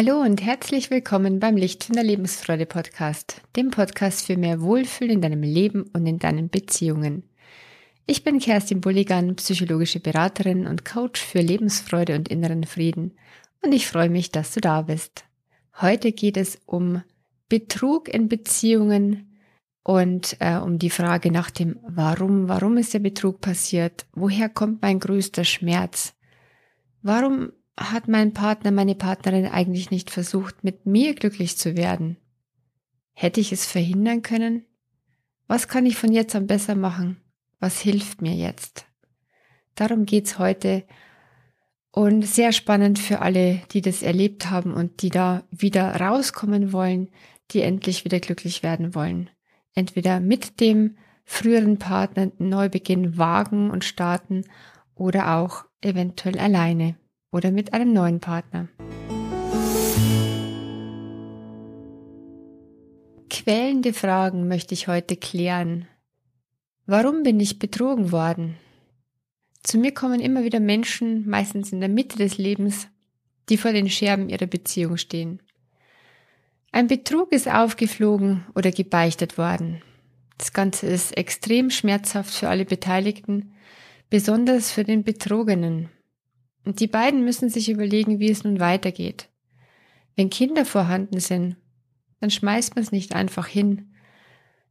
Hallo und herzlich willkommen beim Licht von der Lebensfreude Podcast, dem Podcast für mehr Wohlfühl in deinem Leben und in deinen Beziehungen. Ich bin Kerstin Bulligan, psychologische Beraterin und Coach für Lebensfreude und inneren Frieden und ich freue mich, dass du da bist. Heute geht es um Betrug in Beziehungen und äh, um die Frage nach dem Warum, warum ist der Betrug passiert, woher kommt mein größter Schmerz, warum hat mein Partner, meine Partnerin eigentlich nicht versucht, mit mir glücklich zu werden? Hätte ich es verhindern können? Was kann ich von jetzt an besser machen? Was hilft mir jetzt? Darum geht's heute und sehr spannend für alle, die das erlebt haben und die da wieder rauskommen wollen, die endlich wieder glücklich werden wollen. Entweder mit dem früheren Partner einen Neubeginn wagen und starten oder auch eventuell alleine oder mit einem neuen Partner. Quälende Fragen möchte ich heute klären. Warum bin ich betrogen worden? Zu mir kommen immer wieder Menschen, meistens in der Mitte des Lebens, die vor den Scherben ihrer Beziehung stehen. Ein Betrug ist aufgeflogen oder gebeichtet worden. Das Ganze ist extrem schmerzhaft für alle Beteiligten, besonders für den Betrogenen. Und die beiden müssen sich überlegen, wie es nun weitergeht. Wenn Kinder vorhanden sind, dann schmeißt man es nicht einfach hin.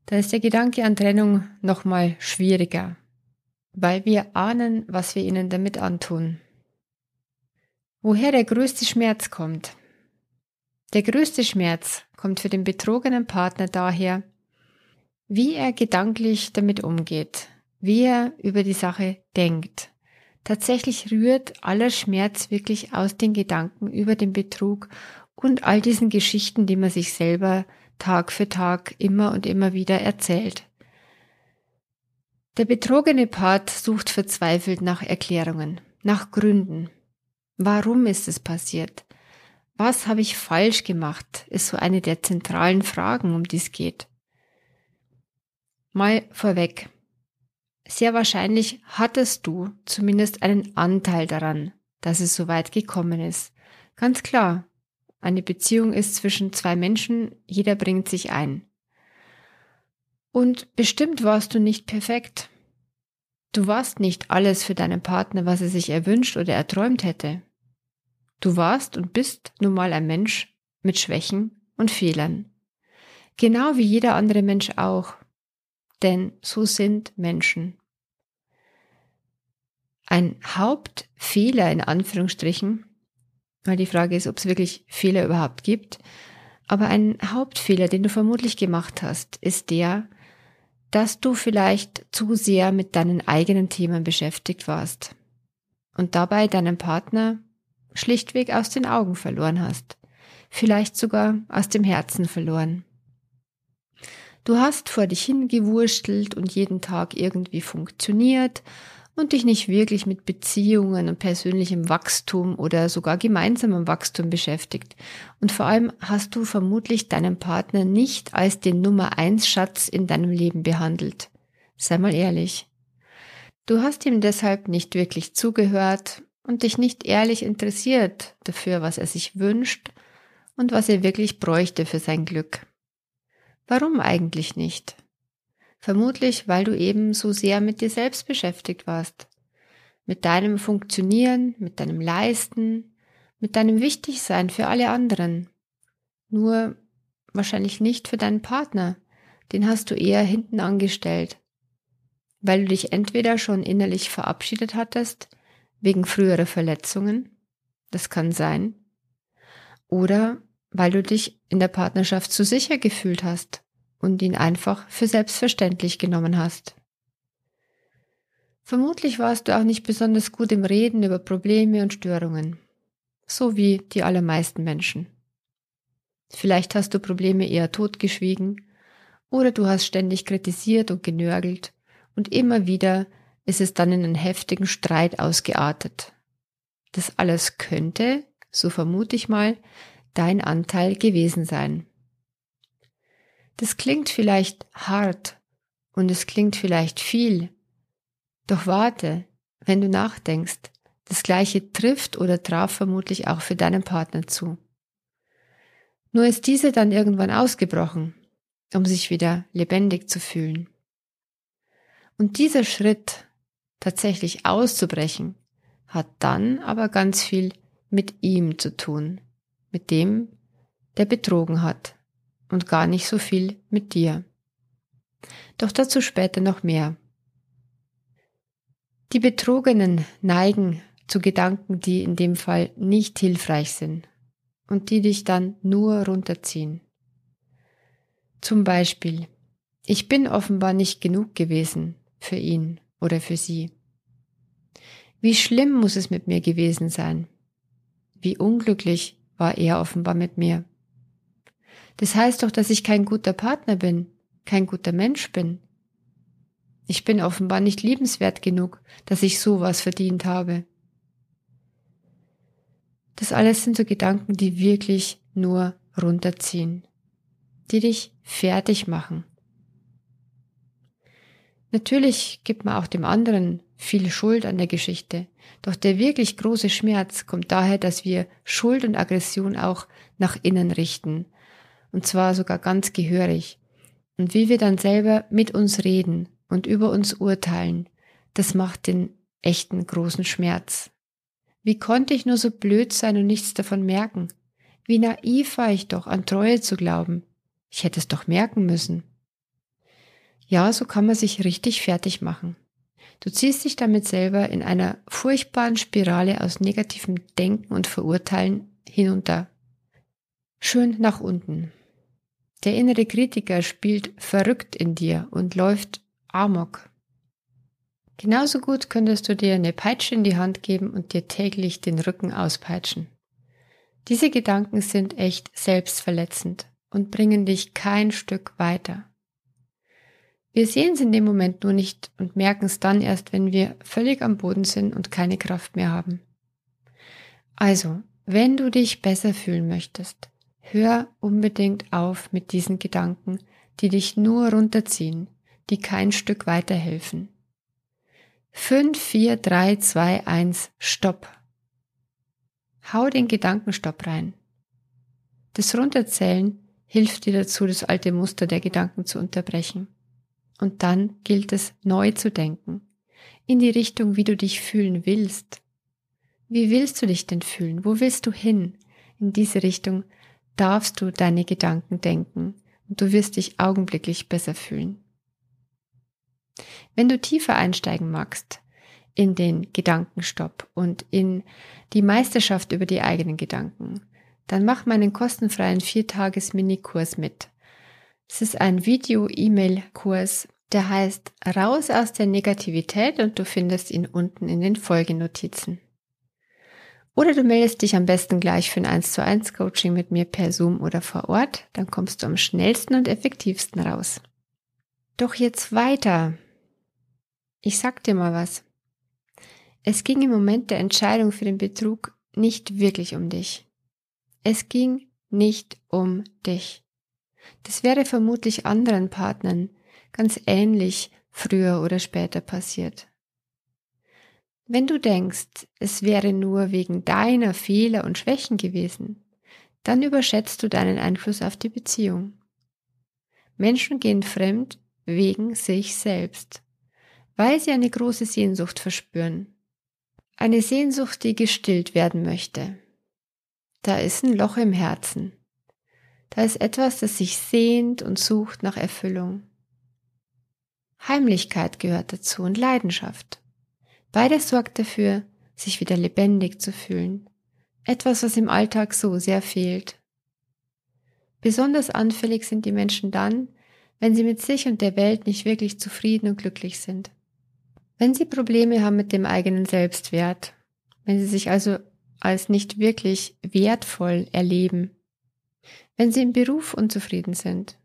Da ist der Gedanke an Trennung nochmal schwieriger, weil wir ahnen, was wir ihnen damit antun. Woher der größte Schmerz kommt? Der größte Schmerz kommt für den betrogenen Partner daher, wie er gedanklich damit umgeht, wie er über die Sache denkt. Tatsächlich rührt aller Schmerz wirklich aus den Gedanken über den Betrug und all diesen Geschichten, die man sich selber Tag für Tag immer und immer wieder erzählt. Der betrogene Part sucht verzweifelt nach Erklärungen, nach Gründen. Warum ist es passiert? Was habe ich falsch gemacht? ist so eine der zentralen Fragen, um die es geht. Mal vorweg. Sehr wahrscheinlich hattest du zumindest einen Anteil daran, dass es so weit gekommen ist. Ganz klar, eine Beziehung ist zwischen zwei Menschen, jeder bringt sich ein. Und bestimmt warst du nicht perfekt. Du warst nicht alles für deinen Partner, was er sich erwünscht oder erträumt hätte. Du warst und bist nun mal ein Mensch mit Schwächen und Fehlern. Genau wie jeder andere Mensch auch denn so sind Menschen. Ein Hauptfehler in Anführungsstrichen, weil die Frage ist, ob es wirklich Fehler überhaupt gibt, aber ein Hauptfehler, den du vermutlich gemacht hast, ist der, dass du vielleicht zu sehr mit deinen eigenen Themen beschäftigt warst und dabei deinen Partner schlichtweg aus den Augen verloren hast, vielleicht sogar aus dem Herzen verloren. Du hast vor dich hingewurstelt und jeden Tag irgendwie funktioniert und dich nicht wirklich mit Beziehungen und persönlichem Wachstum oder sogar gemeinsamem Wachstum beschäftigt. Und vor allem hast du vermutlich deinen Partner nicht als den Nummer eins Schatz in deinem Leben behandelt. Sei mal ehrlich. Du hast ihm deshalb nicht wirklich zugehört und dich nicht ehrlich interessiert dafür, was er sich wünscht und was er wirklich bräuchte für sein Glück. Warum eigentlich nicht? Vermutlich, weil du eben so sehr mit dir selbst beschäftigt warst. Mit deinem Funktionieren, mit deinem Leisten, mit deinem Wichtigsein für alle anderen. Nur wahrscheinlich nicht für deinen Partner. Den hast du eher hinten angestellt. Weil du dich entweder schon innerlich verabschiedet hattest, wegen früherer Verletzungen, das kann sein, oder weil du dich in der Partnerschaft zu sicher gefühlt hast und ihn einfach für selbstverständlich genommen hast. Vermutlich warst du auch nicht besonders gut im Reden über Probleme und Störungen, so wie die allermeisten Menschen. Vielleicht hast du Probleme eher totgeschwiegen oder du hast ständig kritisiert und genörgelt und immer wieder ist es dann in einen heftigen Streit ausgeartet. Das alles könnte, so vermute ich mal, dein Anteil gewesen sein. Das klingt vielleicht hart und es klingt vielleicht viel, doch warte, wenn du nachdenkst, das gleiche trifft oder traf vermutlich auch für deinen Partner zu. Nur ist diese dann irgendwann ausgebrochen, um sich wieder lebendig zu fühlen. Und dieser Schritt, tatsächlich auszubrechen, hat dann aber ganz viel mit ihm zu tun, mit dem, der betrogen hat und gar nicht so viel mit dir. Doch dazu später noch mehr. Die Betrogenen neigen zu Gedanken, die in dem Fall nicht hilfreich sind und die dich dann nur runterziehen. Zum Beispiel, ich bin offenbar nicht genug gewesen für ihn oder für sie. Wie schlimm muss es mit mir gewesen sein? Wie unglücklich war er offenbar mit mir? Das heißt doch, dass ich kein guter Partner bin, kein guter Mensch bin. Ich bin offenbar nicht liebenswert genug, dass ich sowas verdient habe. Das alles sind so Gedanken, die wirklich nur runterziehen, die dich fertig machen. Natürlich gibt man auch dem anderen viel Schuld an der Geschichte, doch der wirklich große Schmerz kommt daher, dass wir Schuld und Aggression auch nach innen richten, und zwar sogar ganz gehörig. Und wie wir dann selber mit uns reden und über uns urteilen, das macht den echten großen Schmerz. Wie konnte ich nur so blöd sein und nichts davon merken? Wie naiv war ich doch, an Treue zu glauben. Ich hätte es doch merken müssen. Ja, so kann man sich richtig fertig machen. Du ziehst dich damit selber in einer furchtbaren Spirale aus negativem Denken und Verurteilen hinunter. Schön nach unten. Der innere Kritiker spielt verrückt in dir und läuft amok. Genauso gut könntest du dir eine Peitsche in die Hand geben und dir täglich den Rücken auspeitschen. Diese Gedanken sind echt selbstverletzend und bringen dich kein Stück weiter. Wir sehen es in dem Moment nur nicht und merken es dann erst, wenn wir völlig am Boden sind und keine Kraft mehr haben. Also, wenn du dich besser fühlen möchtest, hör unbedingt auf mit diesen Gedanken, die dich nur runterziehen, die kein Stück weiterhelfen. 5, 4, 3, 2, 1, Stopp. Hau den Gedankenstopp rein. Das Runterzählen hilft dir dazu, das alte Muster der Gedanken zu unterbrechen. Und dann gilt es neu zu denken, in die Richtung, wie du dich fühlen willst. Wie willst du dich denn fühlen? Wo willst du hin? In diese Richtung darfst du deine Gedanken denken und du wirst dich augenblicklich besser fühlen. Wenn du tiefer einsteigen magst in den Gedankenstopp und in die Meisterschaft über die eigenen Gedanken, dann mach meinen kostenfreien Viertages-Minikurs mit. Es ist ein Video-E-Mail-Kurs, der heißt Raus aus der Negativität und du findest ihn unten in den Folgenotizen. Oder du meldest dich am besten gleich für ein 1 zu 1 Coaching mit mir per Zoom oder vor Ort, dann kommst du am schnellsten und effektivsten raus. Doch jetzt weiter ich sag dir mal was. Es ging im Moment der Entscheidung für den Betrug nicht wirklich um dich. Es ging nicht um dich. Das wäre vermutlich anderen Partnern ganz ähnlich früher oder später passiert. Wenn du denkst, es wäre nur wegen deiner Fehler und Schwächen gewesen, dann überschätzt du deinen Einfluss auf die Beziehung. Menschen gehen fremd wegen sich selbst weil sie eine große Sehnsucht verspüren. Eine Sehnsucht, die gestillt werden möchte. Da ist ein Loch im Herzen. Da ist etwas, das sich sehnt und sucht nach Erfüllung. Heimlichkeit gehört dazu und Leidenschaft. Beides sorgt dafür, sich wieder lebendig zu fühlen. Etwas, was im Alltag so sehr fehlt. Besonders anfällig sind die Menschen dann, wenn sie mit sich und der Welt nicht wirklich zufrieden und glücklich sind. Wenn Sie Probleme haben mit dem eigenen Selbstwert, wenn Sie sich also als nicht wirklich wertvoll erleben, wenn Sie im Beruf unzufrieden sind,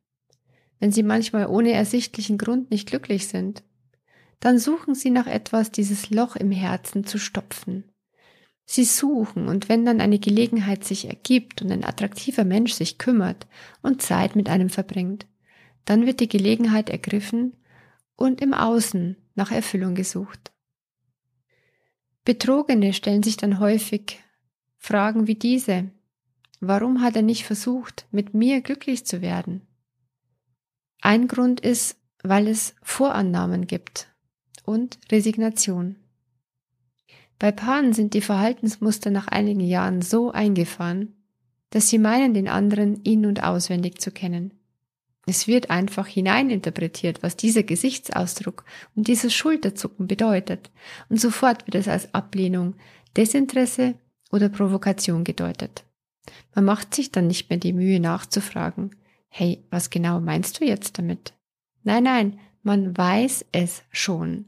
wenn Sie manchmal ohne ersichtlichen Grund nicht glücklich sind, dann suchen Sie nach etwas, dieses Loch im Herzen zu stopfen. Sie suchen und wenn dann eine Gelegenheit sich ergibt und ein attraktiver Mensch sich kümmert und Zeit mit einem verbringt, dann wird die Gelegenheit ergriffen und im Außen nach Erfüllung gesucht. Betrogene stellen sich dann häufig Fragen wie diese. warum hat er nicht versucht, mit mir glücklich zu werden? Ein Grund ist, weil es Vorannahmen gibt und Resignation. Bei Paaren sind die Verhaltensmuster nach einigen Jahren so eingefahren, dass sie meinen, den anderen in und auswendig zu kennen. Es wird einfach hineininterpretiert, was dieser Gesichtsausdruck und dieses Schulterzucken bedeutet, und sofort wird es als Ablehnung, Desinteresse oder Provokation gedeutet. Man macht sich dann nicht mehr die Mühe nachzufragen, hey, was genau meinst du jetzt damit? Nein, nein, man weiß es schon.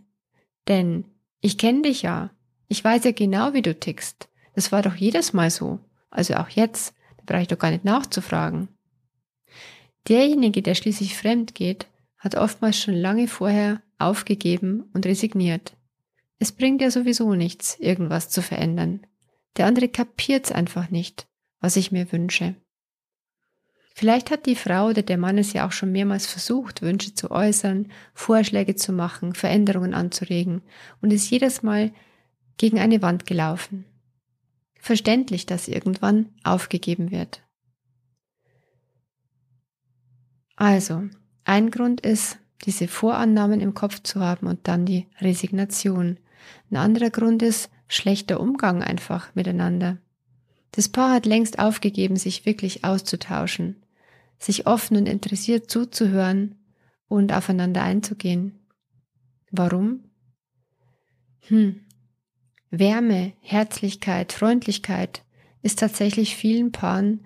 Denn ich kenne dich ja. Ich weiß ja genau, wie du tickst. Das war doch jedes Mal so. Also auch jetzt. Da brauche ich doch gar nicht nachzufragen. Derjenige, der schließlich fremd geht, hat oftmals schon lange vorher aufgegeben und resigniert. Es bringt ja sowieso nichts, irgendwas zu verändern. Der andere kapiert's einfach nicht, was ich mir wünsche. Vielleicht hat die Frau oder der Mann es ja auch schon mehrmals versucht, Wünsche zu äußern, Vorschläge zu machen, Veränderungen anzuregen und ist jedes Mal gegen eine Wand gelaufen. Verständlich, dass irgendwann aufgegeben wird. Also, ein Grund ist, diese Vorannahmen im Kopf zu haben und dann die Resignation. Ein anderer Grund ist schlechter Umgang einfach miteinander. Das Paar hat längst aufgegeben, sich wirklich auszutauschen, sich offen und interessiert zuzuhören und aufeinander einzugehen. Warum? Hm. Wärme, Herzlichkeit, Freundlichkeit ist tatsächlich vielen Paaren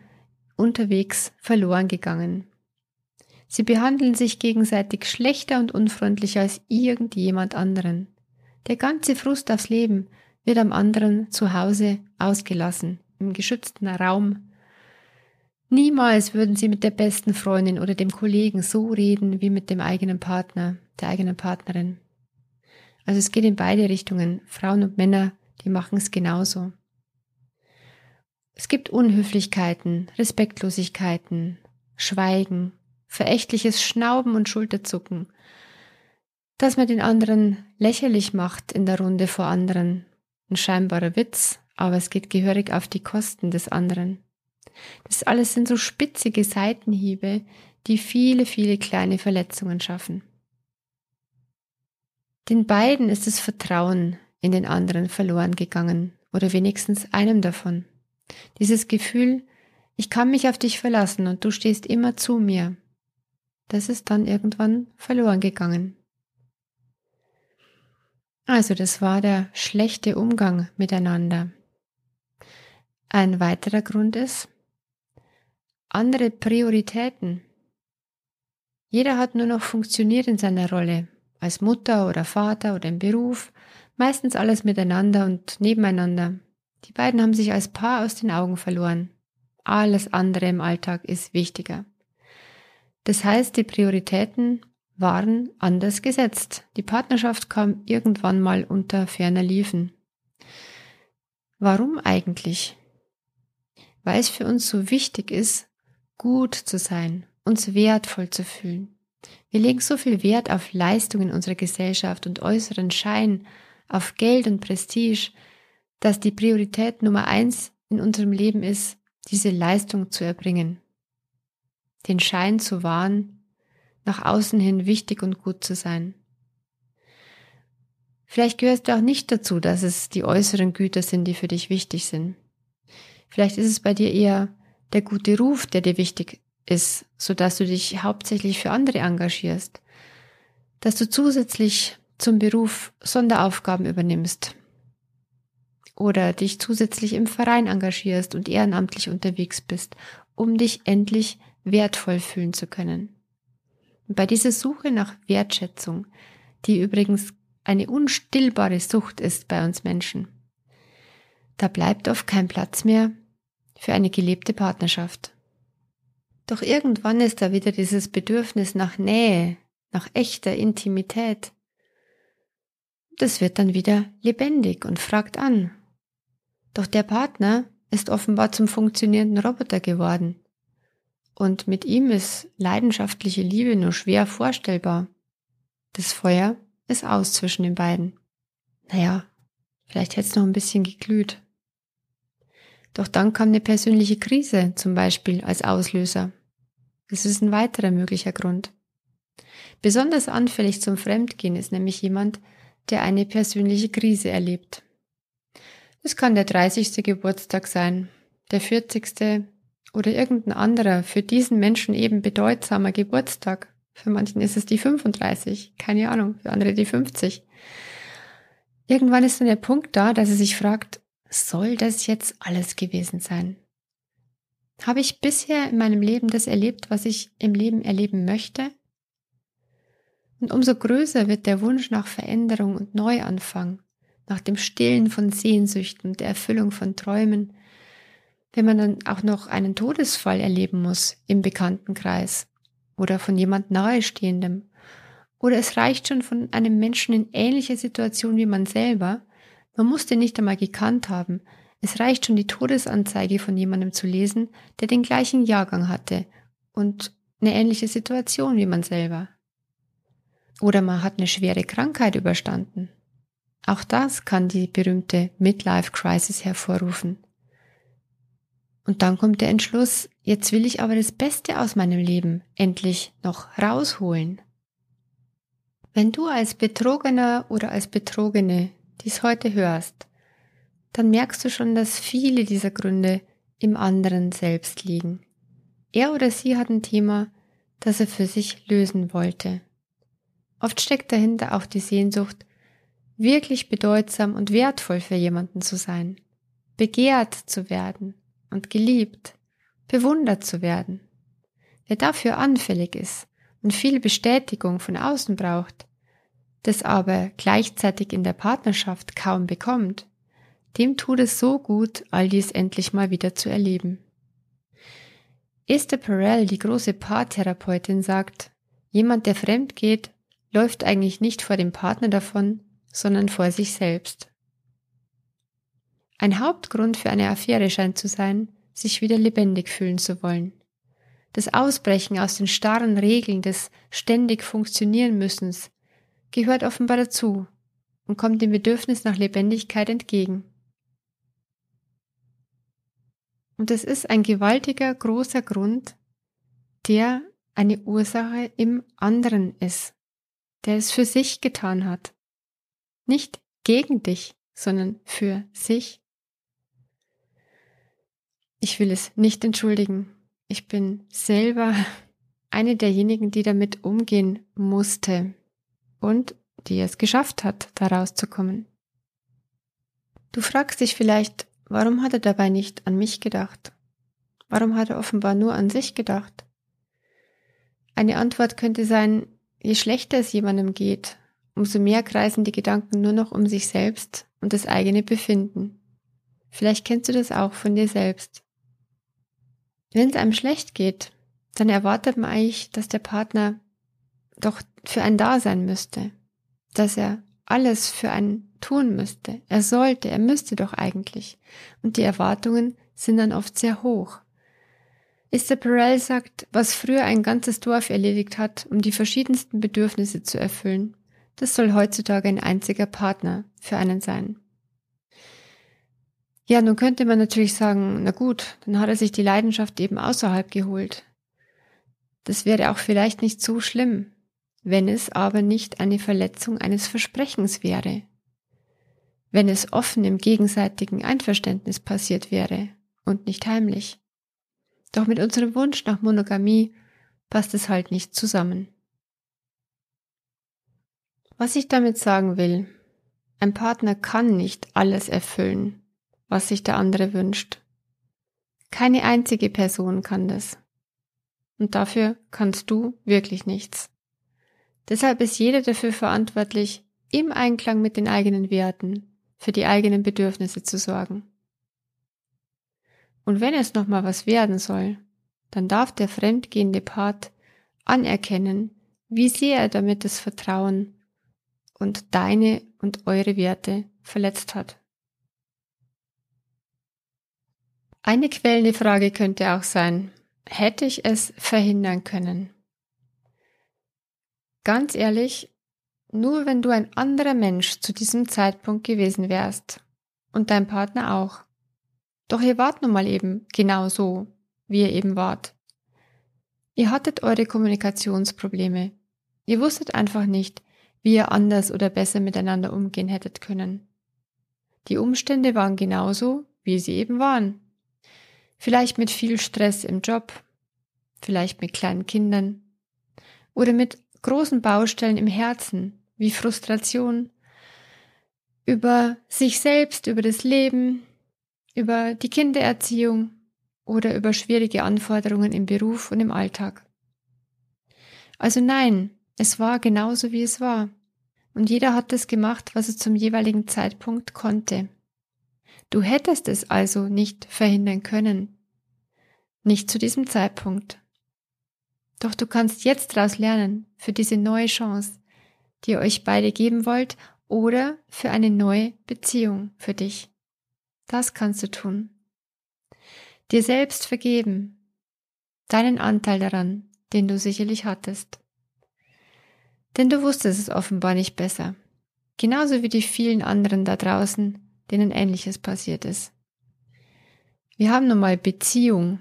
unterwegs verloren gegangen. Sie behandeln sich gegenseitig schlechter und unfreundlicher als irgendjemand anderen. Der ganze Frust aufs Leben wird am anderen zu Hause ausgelassen, im geschützten Raum. Niemals würden sie mit der besten Freundin oder dem Kollegen so reden wie mit dem eigenen Partner, der eigenen Partnerin. Also es geht in beide Richtungen. Frauen und Männer, die machen es genauso. Es gibt Unhöflichkeiten, Respektlosigkeiten, Schweigen, verächtliches Schnauben und Schulterzucken, dass man den anderen lächerlich macht in der Runde vor anderen. Ein scheinbarer Witz, aber es geht gehörig auf die Kosten des anderen. Das alles sind so spitzige Seitenhiebe, die viele, viele kleine Verletzungen schaffen. Den beiden ist das Vertrauen in den anderen verloren gegangen, oder wenigstens einem davon. Dieses Gefühl, ich kann mich auf dich verlassen und du stehst immer zu mir, das ist dann irgendwann verloren gegangen. Also das war der schlechte Umgang miteinander. Ein weiterer Grund ist andere Prioritäten. Jeder hat nur noch funktioniert in seiner Rolle, als Mutter oder Vater oder im Beruf, meistens alles miteinander und nebeneinander. Die beiden haben sich als Paar aus den Augen verloren. Alles andere im Alltag ist wichtiger. Das heißt, die Prioritäten waren anders gesetzt. Die Partnerschaft kam irgendwann mal unter ferner Liefen. Warum eigentlich? Weil es für uns so wichtig ist, gut zu sein, uns wertvoll zu fühlen. Wir legen so viel Wert auf Leistung in unserer Gesellschaft und äußeren Schein, auf Geld und Prestige, dass die Priorität Nummer eins in unserem Leben ist, diese Leistung zu erbringen den Schein zu wahren, nach außen hin wichtig und gut zu sein. Vielleicht gehörst du auch nicht dazu, dass es die äußeren Güter sind, die für dich wichtig sind. Vielleicht ist es bei dir eher der gute Ruf, der dir wichtig ist, so dass du dich hauptsächlich für andere engagierst, dass du zusätzlich zum Beruf Sonderaufgaben übernimmst oder dich zusätzlich im Verein engagierst und ehrenamtlich unterwegs bist, um dich endlich wertvoll fühlen zu können. Und bei dieser Suche nach Wertschätzung, die übrigens eine unstillbare Sucht ist bei uns Menschen, da bleibt oft kein Platz mehr für eine gelebte Partnerschaft. Doch irgendwann ist da wieder dieses Bedürfnis nach Nähe, nach echter Intimität. Das wird dann wieder lebendig und fragt an. Doch der Partner ist offenbar zum funktionierenden Roboter geworden, und mit ihm ist leidenschaftliche Liebe nur schwer vorstellbar. Das Feuer ist aus zwischen den beiden. Naja, vielleicht hätte es noch ein bisschen geglüht. Doch dann kam eine persönliche Krise zum Beispiel als Auslöser. Das ist ein weiterer möglicher Grund. Besonders anfällig zum Fremdgehen ist nämlich jemand, der eine persönliche Krise erlebt. Es kann der 30. Geburtstag sein, der 40. oder irgendein anderer für diesen Menschen eben bedeutsamer Geburtstag. Für manchen ist es die 35, keine Ahnung, für andere die 50. Irgendwann ist dann der Punkt da, dass er sich fragt, soll das jetzt alles gewesen sein? Habe ich bisher in meinem Leben das erlebt, was ich im Leben erleben möchte? Und umso größer wird der Wunsch nach Veränderung und Neuanfang, nach dem Stillen von Sehnsüchten, der Erfüllung von Träumen, wenn man dann auch noch einen Todesfall erleben muss im Bekanntenkreis oder von jemand Nahestehendem. Oder es reicht schon von einem Menschen in ähnlicher Situation wie man selber. Man muss den nicht einmal gekannt haben. Es reicht schon die Todesanzeige von jemandem zu lesen, der den gleichen Jahrgang hatte und eine ähnliche Situation wie man selber. Oder man hat eine schwere Krankheit überstanden. Auch das kann die berühmte Midlife Crisis hervorrufen. Und dann kommt der Entschluss, jetzt will ich aber das Beste aus meinem Leben endlich noch rausholen. Wenn du als Betrogener oder als Betrogene dies heute hörst, dann merkst du schon, dass viele dieser Gründe im anderen selbst liegen. Er oder sie hat ein Thema, das er für sich lösen wollte. Oft steckt dahinter auch die Sehnsucht, wirklich bedeutsam und wertvoll für jemanden zu sein, begehrt zu werden und geliebt, bewundert zu werden. Wer dafür anfällig ist und viel Bestätigung von außen braucht, das aber gleichzeitig in der Partnerschaft kaum bekommt, dem tut es so gut, all dies endlich mal wieder zu erleben. Esther Perel, die große Paartherapeutin, sagt, jemand, der fremd geht, läuft eigentlich nicht vor dem Partner davon, sondern vor sich selbst. Ein Hauptgrund für eine Affäre scheint zu sein, sich wieder lebendig fühlen zu wollen. Das Ausbrechen aus den starren Regeln des ständig funktionieren müssens gehört offenbar dazu und kommt dem Bedürfnis nach Lebendigkeit entgegen. Und es ist ein gewaltiger, großer Grund, der eine Ursache im anderen ist, der es für sich getan hat. Nicht gegen dich, sondern für sich. Ich will es nicht entschuldigen. Ich bin selber eine derjenigen, die damit umgehen musste und die es geschafft hat, da rauszukommen. Du fragst dich vielleicht, warum hat er dabei nicht an mich gedacht? Warum hat er offenbar nur an sich gedacht? Eine Antwort könnte sein, je schlechter es jemandem geht, umso mehr kreisen die Gedanken nur noch um sich selbst und das eigene Befinden. Vielleicht kennst du das auch von dir selbst. Wenn es einem schlecht geht, dann erwartet man eigentlich, dass der Partner doch für einen da sein müsste, dass er alles für einen tun müsste. Er sollte, er müsste doch eigentlich. Und die Erwartungen sind dann oft sehr hoch. Esther Perel sagt, was früher ein ganzes Dorf erledigt hat, um die verschiedensten Bedürfnisse zu erfüllen, das soll heutzutage ein einziger Partner für einen sein. Ja, nun könnte man natürlich sagen, na gut, dann hat er sich die Leidenschaft eben außerhalb geholt. Das wäre auch vielleicht nicht so schlimm, wenn es aber nicht eine Verletzung eines Versprechens wäre. Wenn es offen im gegenseitigen Einverständnis passiert wäre und nicht heimlich. Doch mit unserem Wunsch nach Monogamie passt es halt nicht zusammen. Was ich damit sagen will, ein Partner kann nicht alles erfüllen, was sich der andere wünscht. Keine einzige Person kann das. Und dafür kannst du wirklich nichts. Deshalb ist jeder dafür verantwortlich, im Einklang mit den eigenen Werten, für die eigenen Bedürfnisse zu sorgen. Und wenn es nochmal was werden soll, dann darf der fremdgehende Part anerkennen, wie sehr er damit das Vertrauen und deine und eure Werte verletzt hat. Eine quälende Frage könnte auch sein, hätte ich es verhindern können? Ganz ehrlich, nur wenn du ein anderer Mensch zu diesem Zeitpunkt gewesen wärst und dein Partner auch, Doch ihr wart nun mal eben genau so, wie ihr eben wart. Ihr hattet eure Kommunikationsprobleme. Ihr wusstet einfach nicht, wie ihr anders oder besser miteinander umgehen hättet können. Die Umstände waren genauso, wie sie eben waren. Vielleicht mit viel Stress im Job, vielleicht mit kleinen Kindern oder mit großen Baustellen im Herzen, wie Frustration, über sich selbst, über das Leben, über die Kindererziehung oder über schwierige Anforderungen im Beruf und im Alltag. Also nein, es war genauso wie es war. Und jeder hat das gemacht, was er zum jeweiligen Zeitpunkt konnte. Du hättest es also nicht verhindern können. Nicht zu diesem Zeitpunkt. Doch du kannst jetzt daraus lernen für diese neue Chance, die ihr euch beide geben wollt oder für eine neue Beziehung für dich. Das kannst du tun. Dir selbst vergeben, deinen Anteil daran, den du sicherlich hattest. Denn du wusstest es offenbar nicht besser, genauso wie die vielen anderen da draußen, denen ähnliches passiert ist. Wir haben nun mal Beziehung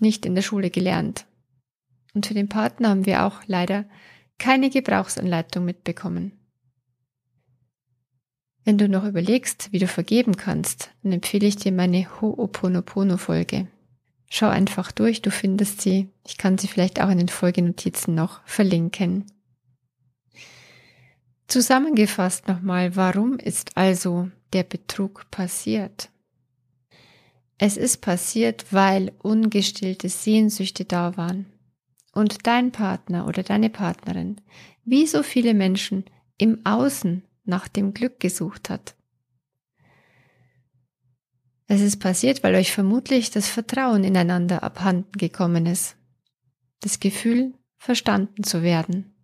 nicht in der Schule gelernt. Und für den Partner haben wir auch leider keine Gebrauchsanleitung mitbekommen. Wenn du noch überlegst, wie du vergeben kannst, dann empfehle ich dir meine Ho'oponopono-Folge. Schau einfach durch, du findest sie. Ich kann sie vielleicht auch in den Folgenotizen noch verlinken. Zusammengefasst nochmal, warum ist also der Betrug passiert? Es ist passiert, weil ungestillte Sehnsüchte da waren und dein Partner oder deine Partnerin, wie so viele Menschen, im Außen nach dem Glück gesucht hat. Es ist passiert, weil euch vermutlich das Vertrauen ineinander abhanden gekommen ist. Das Gefühl, verstanden zu werden.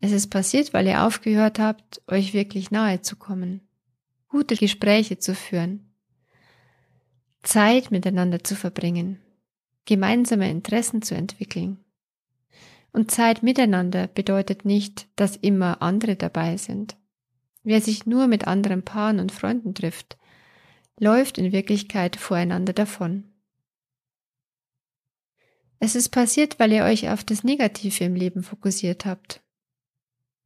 Es ist passiert, weil ihr aufgehört habt, euch wirklich nahe zu kommen, gute Gespräche zu führen, Zeit miteinander zu verbringen gemeinsame Interessen zu entwickeln. Und Zeit miteinander bedeutet nicht, dass immer andere dabei sind. Wer sich nur mit anderen Paaren und Freunden trifft, läuft in Wirklichkeit voreinander davon. Es ist passiert, weil ihr euch auf das Negative im Leben fokussiert habt.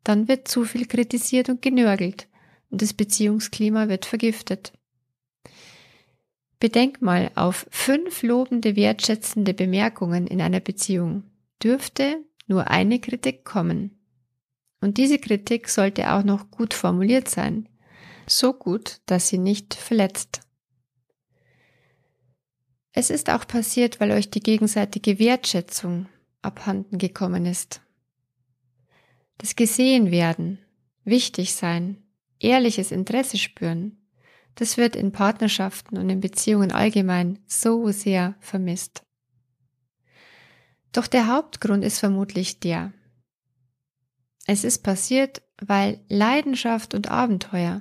Dann wird zu viel kritisiert und genörgelt und das Beziehungsklima wird vergiftet. Bedenk mal, auf fünf lobende, wertschätzende Bemerkungen in einer Beziehung dürfte nur eine Kritik kommen. Und diese Kritik sollte auch noch gut formuliert sein. So gut, dass sie nicht verletzt. Es ist auch passiert, weil euch die gegenseitige Wertschätzung abhanden gekommen ist. Das Gesehen werden, wichtig sein, ehrliches Interesse spüren, das wird in Partnerschaften und in Beziehungen allgemein so sehr vermisst. Doch der Hauptgrund ist vermutlich der. Es ist passiert, weil Leidenschaft und Abenteuer,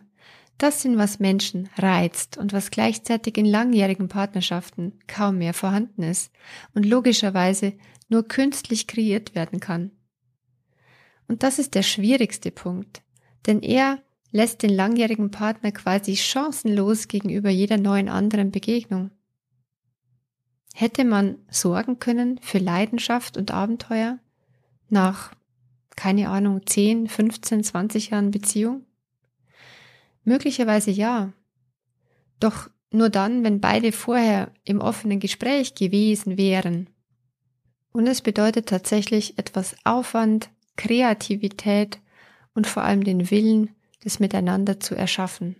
das sind, was Menschen reizt und was gleichzeitig in langjährigen Partnerschaften kaum mehr vorhanden ist und logischerweise nur künstlich kreiert werden kann. Und das ist der schwierigste Punkt, denn er lässt den langjährigen Partner quasi chancenlos gegenüber jeder neuen anderen Begegnung. Hätte man sorgen können für Leidenschaft und Abenteuer nach, keine Ahnung, 10, 15, 20 Jahren Beziehung? Möglicherweise ja. Doch nur dann, wenn beide vorher im offenen Gespräch gewesen wären. Und es bedeutet tatsächlich etwas Aufwand, Kreativität und vor allem den Willen, das Miteinander zu erschaffen.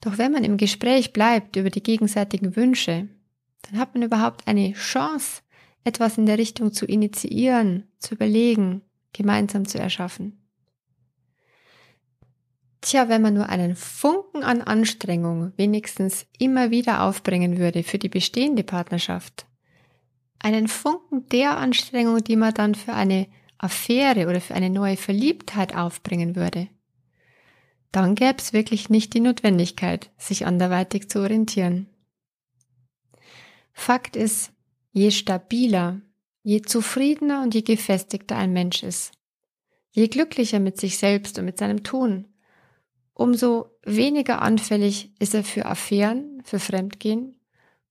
Doch wenn man im Gespräch bleibt über die gegenseitigen Wünsche, dann hat man überhaupt eine Chance, etwas in der Richtung zu initiieren, zu überlegen, gemeinsam zu erschaffen. Tja, wenn man nur einen Funken an Anstrengung wenigstens immer wieder aufbringen würde für die bestehende Partnerschaft, einen Funken der Anstrengung, die man dann für eine Affäre oder für eine neue Verliebtheit aufbringen würde, dann gäbe es wirklich nicht die Notwendigkeit, sich anderweitig zu orientieren. Fakt ist, je stabiler, je zufriedener und je gefestigter ein Mensch ist, je glücklicher mit sich selbst und mit seinem Tun, umso weniger anfällig ist er für Affären, für Fremdgehen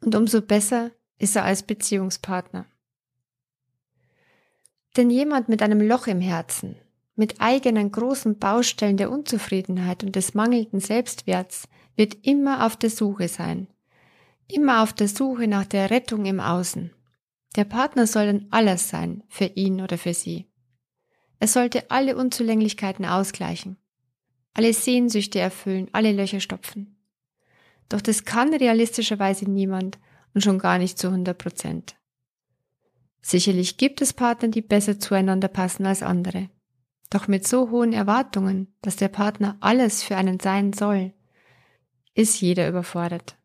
und umso besser ist er als Beziehungspartner. Denn jemand mit einem Loch im Herzen, mit eigenen großen Baustellen der Unzufriedenheit und des mangelnden Selbstwerts wird immer auf der Suche sein. Immer auf der Suche nach der Rettung im Außen. Der Partner soll dann alles sein, für ihn oder für sie. Er sollte alle Unzulänglichkeiten ausgleichen, alle Sehnsüchte erfüllen, alle Löcher stopfen. Doch das kann realistischerweise niemand und schon gar nicht zu 100 Prozent. Sicherlich gibt es Partner, die besser zueinander passen als andere. Doch mit so hohen Erwartungen, dass der Partner alles für einen sein soll, ist jeder überfordert.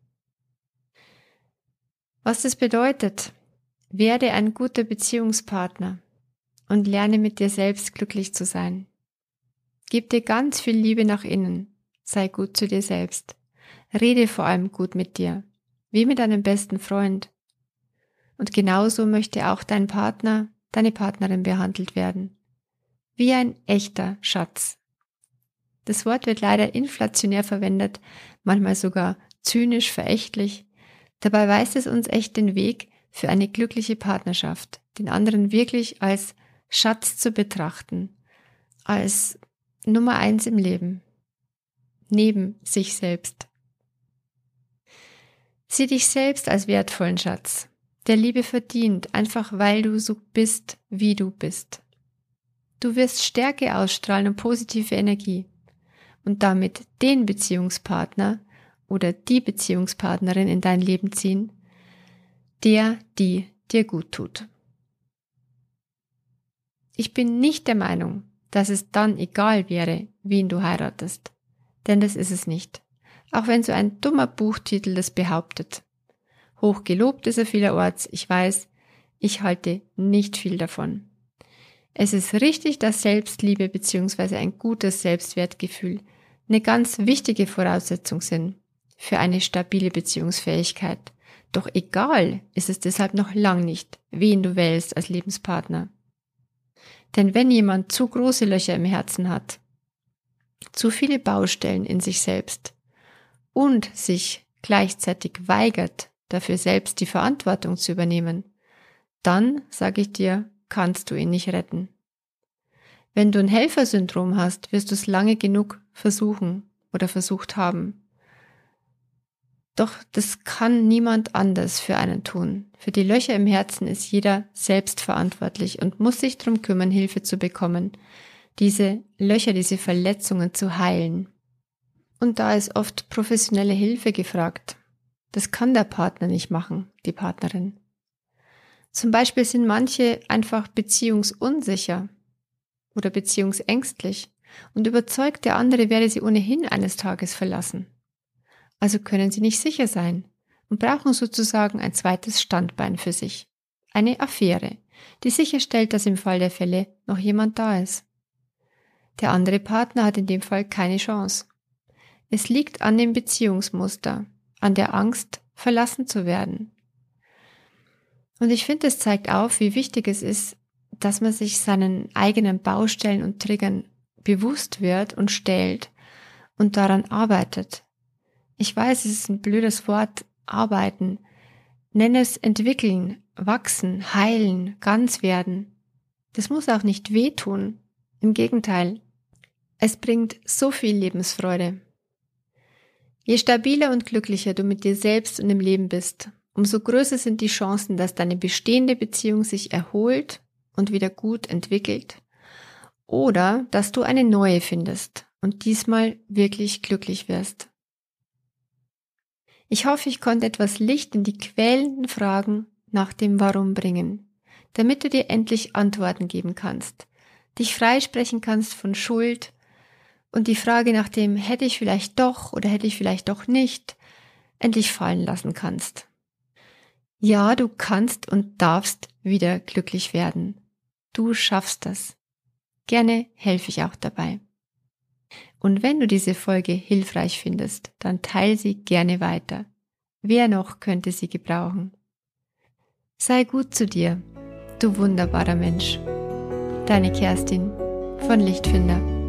Was das bedeutet, werde ein guter Beziehungspartner und lerne mit dir selbst glücklich zu sein. Gib dir ganz viel Liebe nach innen, sei gut zu dir selbst. Rede vor allem gut mit dir, wie mit deinem besten Freund. Und genauso möchte auch dein Partner, deine Partnerin behandelt werden wie ein echter Schatz. Das Wort wird leider inflationär verwendet, manchmal sogar zynisch verächtlich. Dabei weist es uns echt den Weg für eine glückliche Partnerschaft, den anderen wirklich als Schatz zu betrachten, als Nummer eins im Leben, neben sich selbst. Sieh dich selbst als wertvollen Schatz, der Liebe verdient, einfach weil du so bist, wie du bist. Du wirst Stärke ausstrahlen und positive Energie und damit den Beziehungspartner oder die Beziehungspartnerin in dein Leben ziehen, der, die dir gut tut. Ich bin nicht der Meinung, dass es dann egal wäre, wen du heiratest, denn das ist es nicht, auch wenn so ein dummer Buchtitel das behauptet. Hochgelobt ist er vielerorts, ich weiß, ich halte nicht viel davon. Es ist richtig, dass Selbstliebe bzw. ein gutes Selbstwertgefühl eine ganz wichtige Voraussetzung sind für eine stabile Beziehungsfähigkeit. Doch egal ist es deshalb noch lang nicht, wen du wählst als Lebenspartner. Denn wenn jemand zu große Löcher im Herzen hat, zu viele Baustellen in sich selbst und sich gleichzeitig weigert, dafür selbst die Verantwortung zu übernehmen, dann, sage ich dir, kannst du ihn nicht retten. Wenn du ein Helfersyndrom hast, wirst du es lange genug versuchen oder versucht haben. Doch das kann niemand anders für einen tun. Für die Löcher im Herzen ist jeder selbst verantwortlich und muss sich darum kümmern, Hilfe zu bekommen, diese Löcher, diese Verletzungen zu heilen. Und da ist oft professionelle Hilfe gefragt. Das kann der Partner nicht machen, die Partnerin. Zum Beispiel sind manche einfach beziehungsunsicher oder beziehungsängstlich und überzeugt, der andere werde sie ohnehin eines Tages verlassen. Also können sie nicht sicher sein und brauchen sozusagen ein zweites Standbein für sich. Eine Affäre, die sicherstellt, dass im Fall der Fälle noch jemand da ist. Der andere Partner hat in dem Fall keine Chance. Es liegt an dem Beziehungsmuster, an der Angst, verlassen zu werden, und ich finde, es zeigt auf, wie wichtig es ist, dass man sich seinen eigenen Baustellen und Triggern bewusst wird und stellt und daran arbeitet. Ich weiß, es ist ein blödes Wort, arbeiten. Nenne es entwickeln, wachsen, heilen, ganz werden. Das muss auch nicht wehtun. Im Gegenteil. Es bringt so viel Lebensfreude. Je stabiler und glücklicher du mit dir selbst und im Leben bist, umso größer sind die Chancen, dass deine bestehende Beziehung sich erholt und wieder gut entwickelt oder dass du eine neue findest und diesmal wirklich glücklich wirst. Ich hoffe, ich konnte etwas Licht in die quälenden Fragen nach dem Warum bringen, damit du dir endlich Antworten geben kannst, dich freisprechen kannst von Schuld und die Frage nach dem hätte ich vielleicht doch oder hätte ich vielleicht doch nicht endlich fallen lassen kannst. Ja, du kannst und darfst wieder glücklich werden. Du schaffst das. Gerne helfe ich auch dabei. Und wenn du diese Folge hilfreich findest, dann teile sie gerne weiter. Wer noch könnte sie gebrauchen? Sei gut zu dir, du wunderbarer Mensch. Deine Kerstin von Lichtfinder.